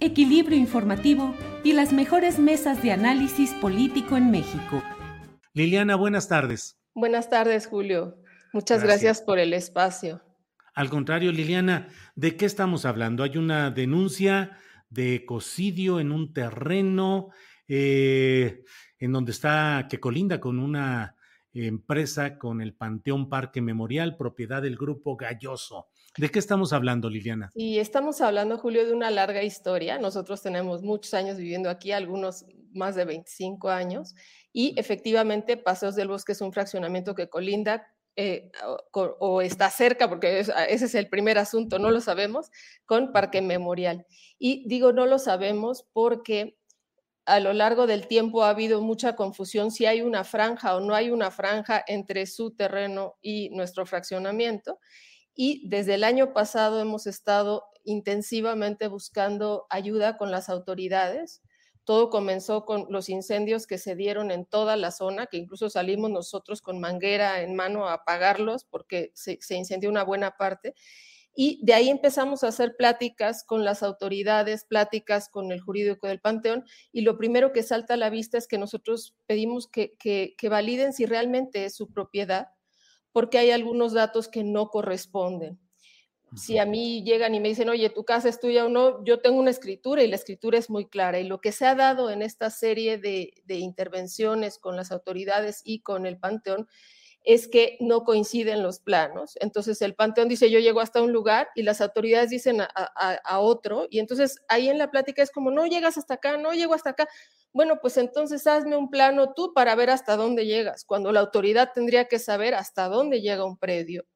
equilibrio informativo y las mejores mesas de análisis político en México. Liliana, buenas tardes. Buenas tardes, Julio. Muchas gracias, por el espacio. Al contrario, Liliana, ¿de qué estamos hablando? Hay una denuncia de ecocidio en un terreno eh, en donde está, que colinda con una empresa, con el Panteón Parque Memorial, propiedad del grupo Galloso. ¿De qué estamos hablando, Liliana? Y estamos hablando, Julio, de una larga historia. Nosotros tenemos muchos años viviendo aquí, algunos más de 25 años, y efectivamente Paseos del Bosque es un fraccionamiento que colinda eh, o, está cerca, porque ese es el primer asunto, no lo sabemos, con Parque Memorial. Y digo no lo sabemos porque a lo largo del tiempo ha habido mucha confusión si hay una franja o no hay una franja entre su terreno y nuestro fraccionamiento y desde el año pasado hemos estado intensivamente buscando ayuda con las autoridades. Todo comenzó con los incendios que se dieron en toda la zona, que incluso salimos nosotros con manguera en mano a apagarlos porque se, incendió una buena parte. Y de ahí empezamos a hacer pláticas con las autoridades, pláticas con el jurídico del Panteón, y lo primero que salta a la vista es que nosotros pedimos que, que validen si realmente es su propiedad, porque hay algunos datos que no corresponden. Si a mí llegan y me dicen, oye, tu casa es tuya o no, yo tengo una escritura y la escritura es muy clara. Y lo que se ha dado en esta serie de, intervenciones con las autoridades y con el Panteón es que no coinciden los planos. Entonces el Panteón dice, yo llego hasta un lugar y las autoridades dicen a, a otro. Y entonces ahí en la plática es como, no llegas hasta acá, no llego hasta acá bueno, pues entonces hazme un plano tú para ver hasta dónde llegas, cuando la autoridad tendría que saber hasta dónde llega un predio.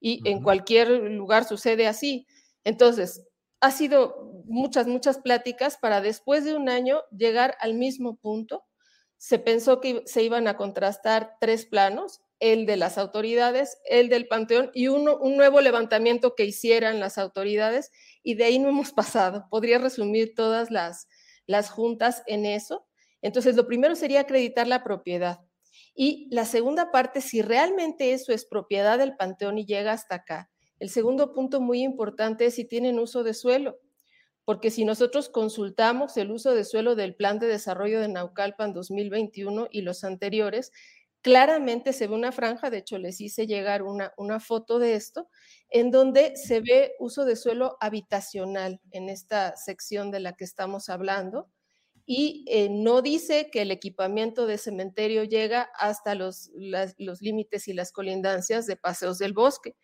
Y en cualquier lugar sucede así. Entonces, ha sido muchas, muchas pláticas para después de un año llegar al mismo punto. Se pensó que se iban a contrastar tres planos, el de las autoridades, el del panteón y uno, un nuevo levantamiento que hicieran las autoridades y de ahí no hemos pasado. Podría resumir todas las, las juntas en eso. Entonces, lo primero sería acreditar la propiedad. Y la segunda parte, si realmente eso es propiedad del panteón y llega hasta acá. El segundo punto muy importante es si tienen uso de suelo, porque si nosotros consultamos el uso de suelo del Plan de Desarrollo de Naucalpan 2021 y los anteriores, claramente se ve una franja, de hecho les hice llegar una, una foto de esto, en donde se ve uso de suelo habitacional en esta sección de la que estamos hablando. Y eh, no dice que el equipamiento de cementerio llega hasta los, los límites y las colindancias de paseos del bosque.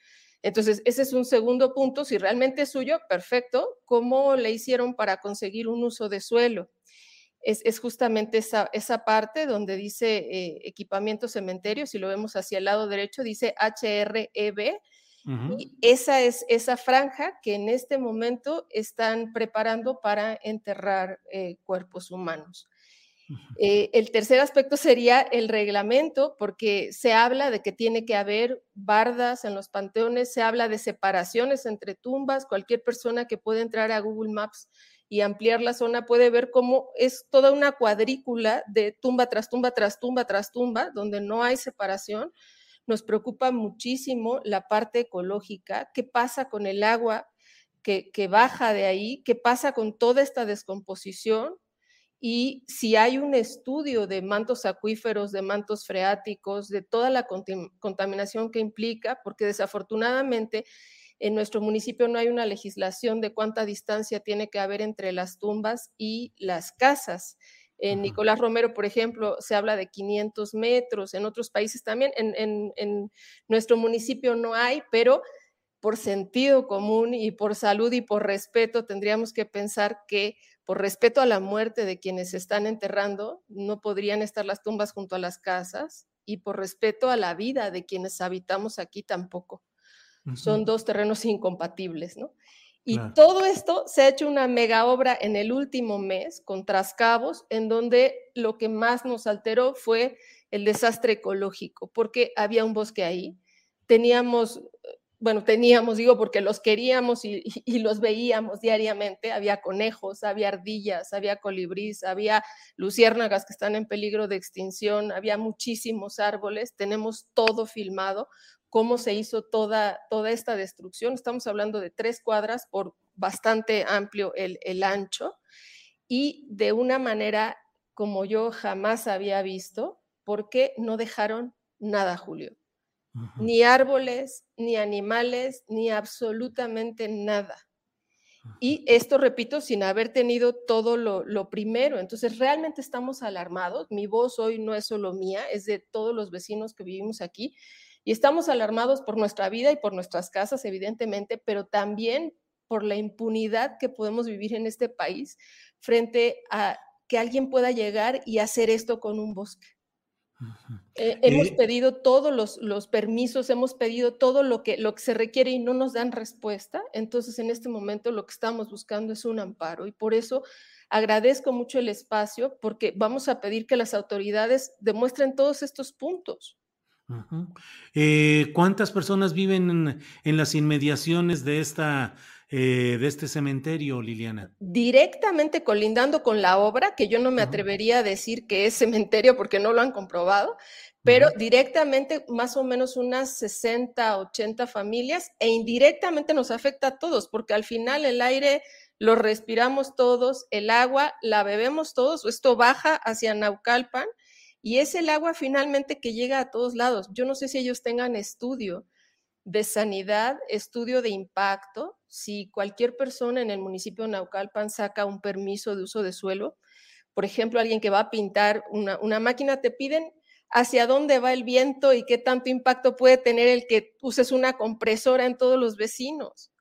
Entonces, ese es un segundo punto. Si realmente es suyo, perfecto. ¿Cómo le hicieron para conseguir un uso de suelo? Es, justamente esa, esa, parte donde dice eh, equipamiento cementerio, si lo vemos hacia el lado derecho, dice HREB, y esa es esa franja que en este momento están preparando para enterrar eh, cuerpos humanos. Eh, el tercer aspecto sería el reglamento, porque se habla de que tiene que haber bardas en los panteones, se habla de separaciones entre tumbas, cualquier persona que pueda entrar a Google Maps y ampliar la zona, puede ver cómo es toda una cuadrícula de tumba tras tumba, tras tumba, tras tumba, donde no hay separación. Nos preocupa muchísimo la parte ecológica, qué pasa con el agua que, baja de ahí, qué pasa con toda esta descomposición y si hay un estudio de mantos acuíferos, de mantos freáticos, de toda la contaminación que implica, porque desafortunadamente En nuestro municipio no hay una legislación de cuánta distancia tiene que haber entre las tumbas y las casas. En Nicolás Romero, por ejemplo, se habla de 500 metros, en otros países también, en, en nuestro municipio no hay, pero por sentido común y por salud y por respeto tendríamos que pensar que por respeto a la muerte de quienes se están enterrando, no podrían estar las tumbas junto a las casas y por respeto a la vida de quienes habitamos aquí tampoco. Son dos terrenos incompatibles, ¿no? Y todo esto se ha hecho una mega obra en el último mes con Trascabos, en donde lo que más nos alteró fue el desastre ecológico, porque había un bosque ahí, teníamos bueno, teníamos, digo, porque los queríamos y, los veíamos diariamente. Había conejos, había ardillas, había colibrís, había luciérnagas que están en peligro de extinción, había muchísimos árboles. Tenemos todo filmado, cómo se hizo toda, toda esta destrucción. Estamos hablando de tres cuadras por bastante amplio el, el ancho y de una manera como yo jamás había visto, porque no dejaron nada, Julio ni árboles, ni animales, ni absolutamente nada. Y esto, repito, sin haber tenido todo lo, primero. Entonces, realmente estamos alarmados. Mi voz hoy no es solo mía, es de todos los vecinos que vivimos aquí. Y estamos alarmados por nuestra vida y por nuestras casas, evidentemente, pero también por la impunidad que podemos vivir en este país frente a que alguien pueda llegar y hacer esto con un bosque. Eh, hemos pedido todos los, permisos, hemos pedido todo lo que, lo que se requiere y no nos dan respuesta. Entonces, en este momento lo que estamos buscando es un amparo y por eso agradezco mucho el espacio porque vamos a pedir que las autoridades demuestren todos estos puntos. Eh, ¿Cuántas personas viven en, las inmediaciones de esta eh, de este cementerio, Liliana? Directamente colindando con la obra, que yo no me atrevería a decir que es cementerio porque no lo han comprobado, pero directamente más o menos unas 60, 80 familias e indirectamente nos afecta a todos, porque al final el aire lo respiramos todos, el agua la bebemos todos, esto baja hacia Naucalpan y es el agua finalmente que llega a todos lados. Yo no sé si ellos tengan estudio de sanidad, estudio de impacto, si cualquier persona en el municipio de Naucalpan saca un permiso de uso de suelo, por ejemplo, alguien que va a pintar una, máquina, te piden hacia dónde va el viento y qué tanto impacto puede tener el que uses una compresora en todos los vecinos.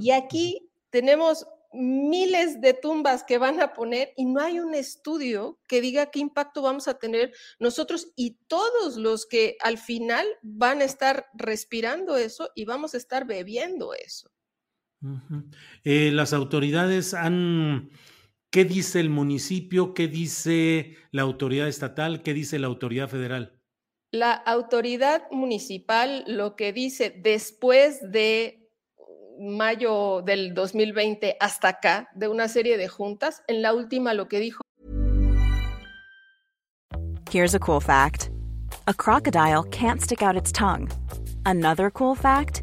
y aquí tenemos miles de tumbas que van a poner y no hay un estudio que diga qué impacto vamos a tener nosotros y todos los que al final van a estar respirando eso y vamos a estar bebiendo eso. Eh, las autoridades han, ¿qué dice el municipio? ¿Qué dice la autoridad estatal? ¿Qué dice la autoridad federal? La autoridad municipal lo que dice después de mayo del 2020 hasta acá de una serie de juntas. En la última lo que dijo. Here's a cool fact. A crocodile can't stick out its tongue. Another cool fact,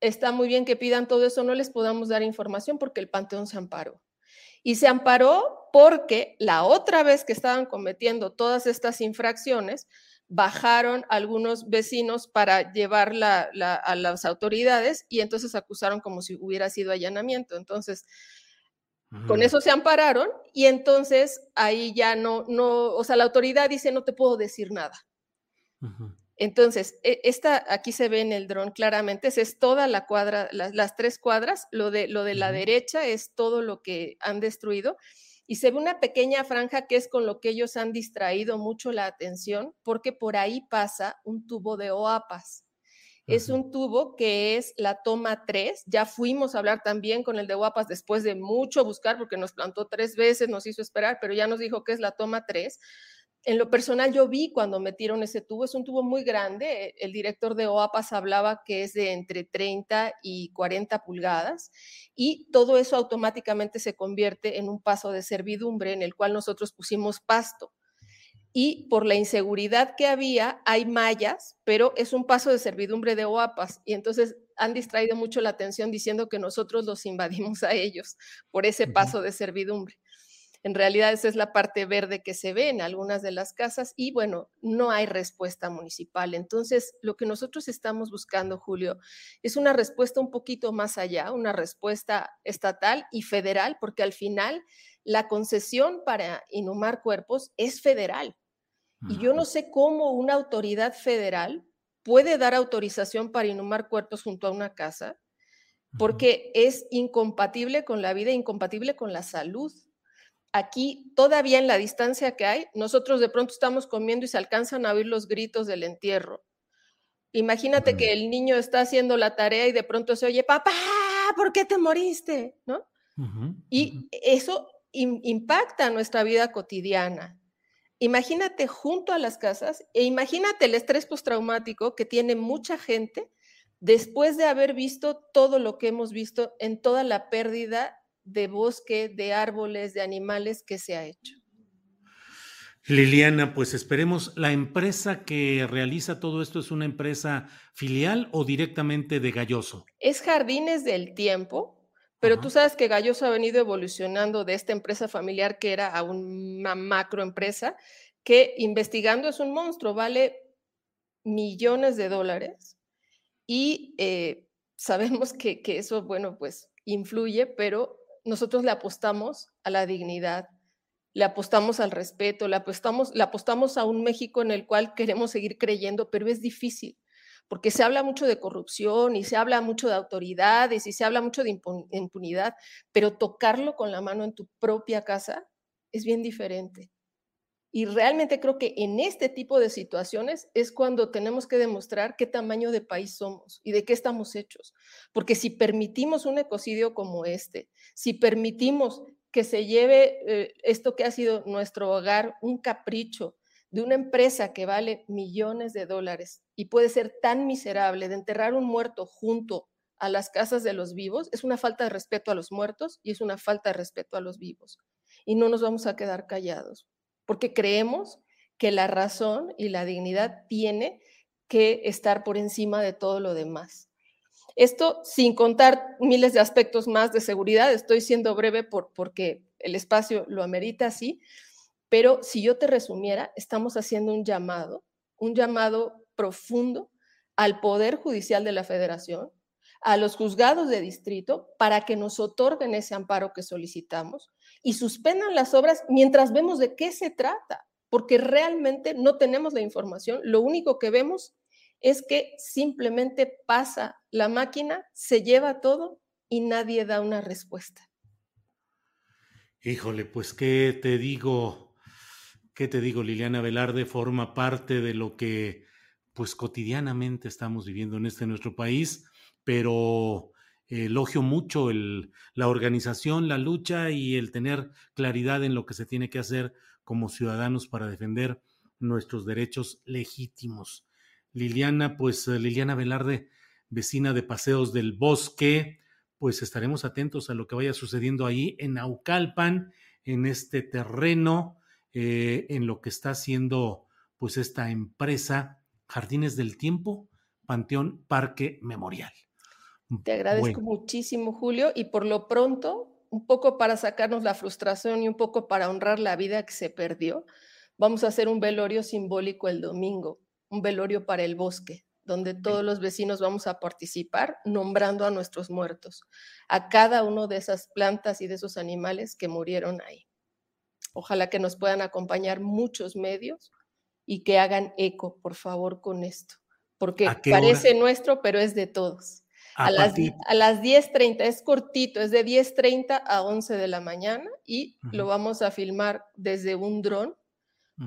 Está muy bien que pidan todo eso, no les podamos dar información porque el panteón se amparó. Y se amparó porque la otra vez que estaban cometiendo todas estas infracciones, bajaron algunos vecinos para llevarla a las autoridades y entonces acusaron como si hubiera sido allanamiento. Entonces, con eso se ampararon y entonces ahí ya no, no, o sea, la autoridad dice no te puedo decir nada. Entonces, e, esta aquí se ve en el dron claramente, esa es toda la cuadra, las, las tres cuadras, lo de, lo de la derecha es todo lo que han destruido y se ve una pequeña franja que es con lo que ellos han distraído mucho la atención porque por ahí pasa un tubo de OAPAS. Es un tubo que es la toma 3. Ya fuimos a hablar también con el de OAPAS después de mucho buscar porque nos plantó tres veces, nos hizo esperar, pero ya nos dijo que es la toma 3 en lo personal yo vi cuando metieron ese tubo, es un tubo muy grande, el director de OAPAS hablaba que es de entre 30 y 40 pulgadas y todo eso automáticamente se convierte en un paso de servidumbre en el cual nosotros pusimos pasto. Y por la inseguridad que había, hay mallas, pero es un paso de servidumbre de OAPAS. Y entonces han distraído mucho la atención diciendo que nosotros los invadimos a ellos por ese paso de servidumbre. En realidad esa es la parte verde que se ve en algunas de las casas y bueno, no hay respuesta municipal. Entonces, lo que nosotros estamos buscando, Julio, es una respuesta un poquito más allá, una respuesta estatal y federal, porque al final la concesión para inhumar cuerpos es federal. Y yo no sé cómo una autoridad federal puede dar autorización para inhumar cuerpos junto a una casa, porque es incompatible con la vida, incompatible con la salud aquí todavía en la distancia que hay, nosotros de pronto estamos comiendo y se alcanzan a oír los gritos del entierro. Imagínate que el niño está haciendo la tarea y de pronto se oye, papá, ¿por qué te moriste? ¿No? y eso impacta nuestra vida cotidiana. Imagínate junto a las casas e imagínate el estrés postraumático que tiene mucha gente después de haber visto todo lo que hemos visto en toda la pérdida de bosque, de árboles, de animales que se ha hecho. Liliana, pues esperemos, ¿la empresa que realiza todo esto es una empresa filial o directamente de Galloso? Es Jardines del Tiempo, pero tú sabes que Galloso ha venido evolucionando de esta empresa familiar que era a una macroempresa que investigando es un monstruo, vale millones de dólares y eh, sabemos que, que eso, bueno, pues influye, pero nosotros le apostamos a la dignidad, le apostamos al respeto, le apostamos, le apostamos a un México en el cual queremos seguir creyendo, pero es difícil, porque se habla mucho de corrupción y se habla mucho de autoridades y se habla mucho de impunidad, pero tocarlo con la mano en tu propia casa es bien diferente. Y realmente creo que en este tipo de situaciones es cuando tenemos que demostrar qué tamaño de país somos y de qué estamos hechos. Porque si permitimos un ecocidio como este, si permitimos que se lleve eh, esto que ha sido nuestro hogar, un capricho de una empresa que vale millones de dólares y puede ser tan miserable de enterrar un muerto junto a las casas de los vivos, es una falta de respeto a los muertos y es una falta de respeto a los vivos. Y no nos vamos a quedar callados porque creemos que la razón y la dignidad tiene que estar por encima de todo lo demás. Esto sin contar miles de aspectos más de seguridad, estoy siendo breve por, porque el espacio lo amerita así, pero si yo te resumiera, estamos haciendo un llamado, un llamado profundo al Poder Judicial de la Federación, a los juzgados de distrito, para que nos otorguen ese amparo que solicitamos, y suspendan las obras mientras vemos de qué se trata, porque realmente no tenemos la información. Lo único que vemos es que simplemente pasa la máquina, se lleva todo y nadie da una respuesta. Híjole, pues qué te digo, qué te digo, Liliana Velarde forma parte de lo que pues cotidianamente estamos viviendo en este nuestro país, pero elogio mucho la organización, la lucha y el tener claridad en lo que se tiene que hacer como ciudadanos para defender nuestros derechos legítimos. Liliana, pues eh, Liliana Velarde, vecina de Paseos del Bosque, pues estaremos atentos a lo que vaya sucediendo ahí en Aucalpan, en este terreno, eh, en lo que está haciendo pues esta empresa Jardines del Tiempo, Panteón Parque Memorial. Te agradezco muchísimo, Julio, y por lo pronto, un poco para sacarnos la frustración y un poco para honrar la vida que se perdió, vamos a hacer un velorio simbólico el domingo, un velorio para el bosque, donde todos los vecinos vamos a participar nombrando a nuestros muertos, a cada uno de esas plantas y de esos animales que murieron ahí. Ojalá que nos puedan acompañar muchos medios y que hagan eco, por favor, con esto, porque parece nuestro, pero es de todos. A, las, a las 10.30, es cortito, es de 10.30 a 11 de la mañana y lo vamos a filmar desde un dron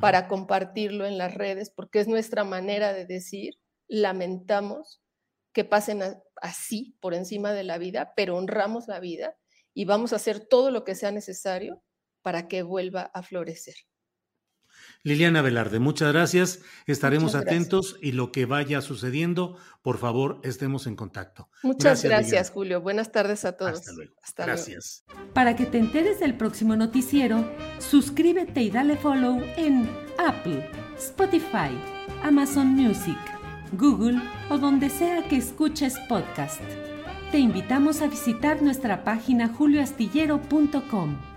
para compartirlo en las redes, porque es nuestra manera de decir, lamentamos que pasen así por encima de la vida, pero honramos la vida y vamos a hacer todo lo que sea necesario para que vuelva a florecer. Liliana Velarde, muchas gracias. Estaremos atentos y lo que vaya sucediendo, por favor, estemos en contacto. Muchas gracias, Julio. Buenas tardes a todos. Hasta luego. gracias. Para que te enteres del próximo noticiero, suscríbete y dale follow en Apple, Spotify, Amazon Music, Google o donde sea que escuches podcast. Te invitamos a visitar nuestra página julioastillero.com.